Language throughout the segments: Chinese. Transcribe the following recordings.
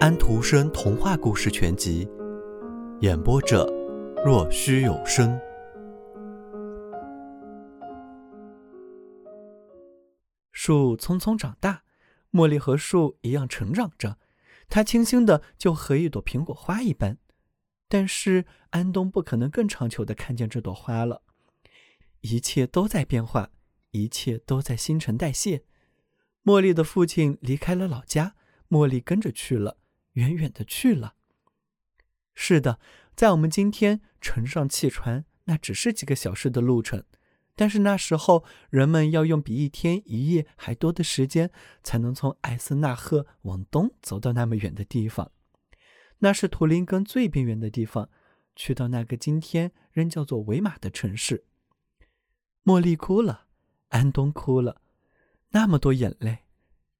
安徒生童话故事全集，演播者：若虚有声。树匆匆长大，茉莉和树一样成长着。它清新的就和一朵苹果花一般。但是安东不可能更长久的看见这朵花了。一切都在变化，一切都在新陈代谢。茉莉的父亲离开了老家，茉莉跟着去了，远远的去了。是的，在我们今天乘上汽船，那只是几个小时的路程。但是那时候，人们要用比一天一夜还多的时间，才能从艾森纳赫往东走到那么远的地方。那是图林根最边缘的地方，去到那个今天仍叫做维马的城市。茉莉哭了，安东哭了，那么多眼泪，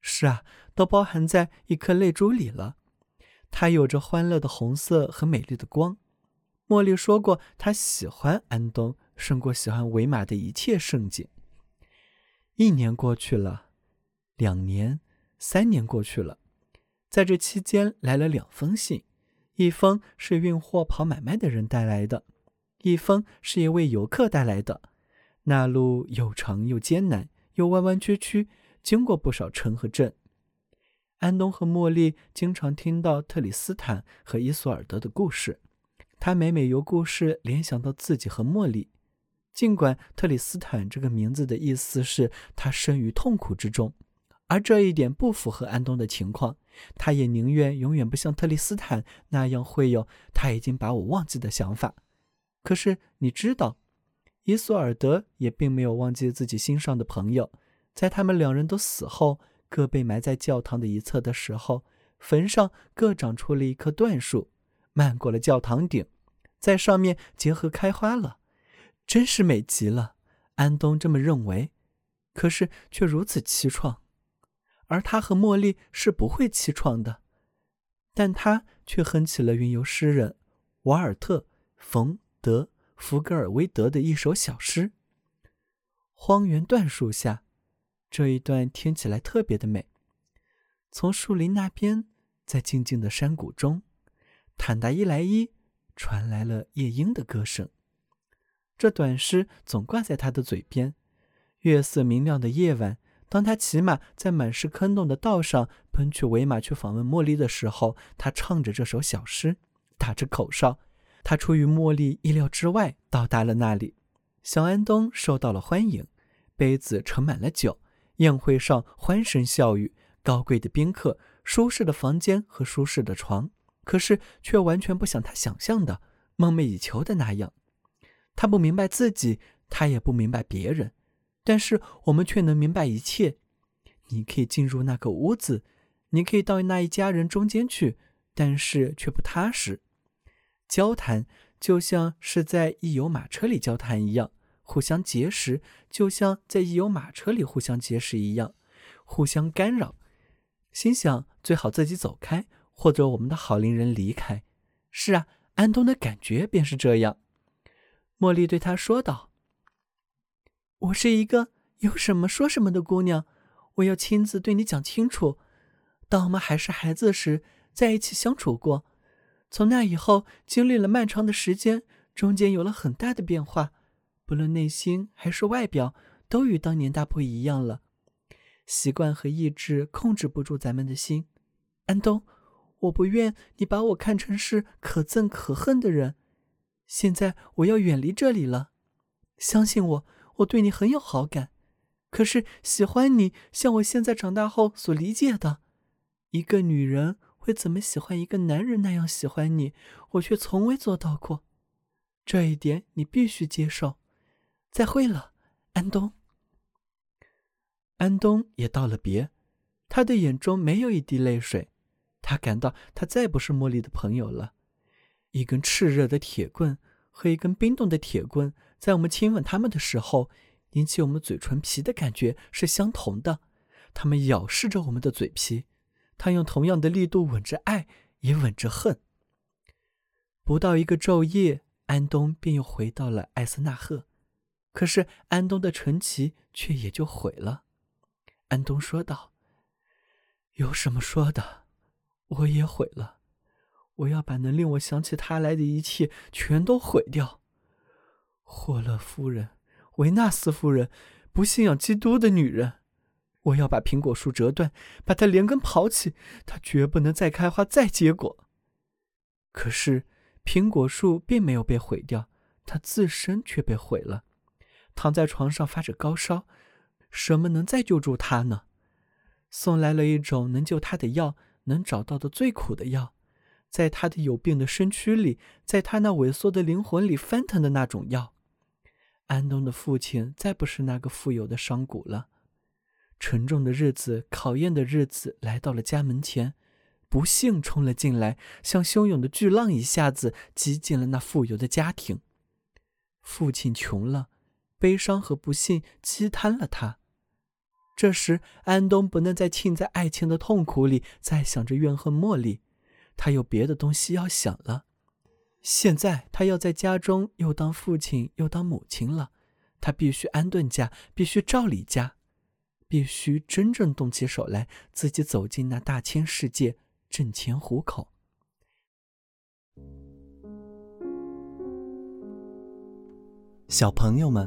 是啊，都包含在一颗泪珠里了。它有着欢乐的红色和美丽的光。茉莉说过，她喜欢安东。胜过喜欢维马的一切盛景。一年过去了，两年、三年过去了，在这期间来了两封信，一封是运货跑买卖的人带来的，一封是一位游客带来的。那路又长又艰难，又弯弯曲曲，经过不少城和镇。安东和茉莉经常听到特里斯坦和伊索尔德的故事，他每每由故事联想到自己和茉莉。尽管特里斯坦这个名字的意思是他生于痛苦之中，而这一点不符合安东的情况，他也宁愿永远不像特里斯坦那样会有他已经把我忘记的想法。可是你知道，伊索尔德也并没有忘记自己心上的朋友。在他们两人都死后，各被埋在教堂的一侧的时候，坟上各长出了一棵椴树，漫过了教堂顶，在上面结合开花了。真是美极了，安东这么认为，可是却如此凄怆，而他和茉莉是不会凄怆的，但他却哼起了云游诗人瓦尔特·冯·德·福格尔威德的一首小诗：“荒原椴树下，这一段听起来特别的美。从树林那边，在静静的山谷中，坦达伊莱伊传来了夜莺的歌声。”这短诗总挂在他的嘴边。月色明亮的夜晚，当他骑马在满是坑洞的道上奔去维马去访问茉莉的时候，他唱着这首小诗，打着口哨。他出于茉莉意料之外到达了那里。小安东受到了欢迎，杯子盛满了酒，宴会上欢声笑语，高贵的宾客，舒适的房间和舒适的床，可是却完全不像他想象的、梦寐以求的那样。他不明白自己，他也不明白别人，但是我们却能明白一切。你可以进入那个屋子，你可以到那一家人中间去，但是却不踏实。交谈就像是在一游马车里交谈一样，互相结识，就像在一游马车里互相结识一样，互相干扰。心想最好自己走开，或者我们的好邻人离开。是啊，安东的感觉便是这样。茉莉对他说道：“我是一个有什么说什么的姑娘，我要亲自对你讲清楚。当我们还是孩子时，在一起相处过，从那以后，经历了漫长的时间，中间有了很大的变化，不论内心还是外表，都与当年大不一样了。习惯和意志控制不住咱们的心。安东，我不愿你把我看成是可憎可恨的人。”现在我要远离这里了，相信我，我对你很有好感。可是喜欢你，像我现在长大后所理解的，一个女人会怎么喜欢一个男人那样喜欢你，我却从未做到过。这一点你必须接受。再会了，安东。安东也道了别，他的眼中没有一滴泪水，他感到他再不是茉莉的朋友了。一根炽热的铁棍和一根冰冻的铁棍，在我们亲吻他们的时候，引起我们嘴唇皮的感觉是相同的。他们咬噬着我们的嘴皮，他用同样的力度吻着爱，也吻着恨。不到一个昼夜，安东便又回到了艾斯纳赫，可是安东的传奇却也就毁了。安东说道：“有什么说的？我也毁了。我要把能令我想起他来的一切全都毁掉。霍勒夫人，维纳斯夫人，不信仰基督的女人。我要把苹果树折断，把它连根刨起，它绝不能再开花、再结果。可是，苹果树并没有被毁掉，它自身却被毁了。躺在床上发着高烧，什么能再救助他呢？送来了一种能救他的药，能找到的最苦的药，在他的有病的身躯里，在他那萎缩的灵魂里翻腾的那种药。安东的父亲再不是那个富有的商贾了。沉重的日子，考验的日子来到了家门前，不幸冲了进来，像汹涌的巨浪，一下子击进了那富有的家庭。父亲穷了，悲伤和不幸击瘫了他。这时，安东不能再浸在爱情的痛苦里，再想着怨恨茉莉，他有别的东西要想了。现在，他要在家中又当父亲又当母亲了，他必须安顿家，必须照理家。必须真正动起手来，自己走进那大千世界，挣钱糊口。小朋友们，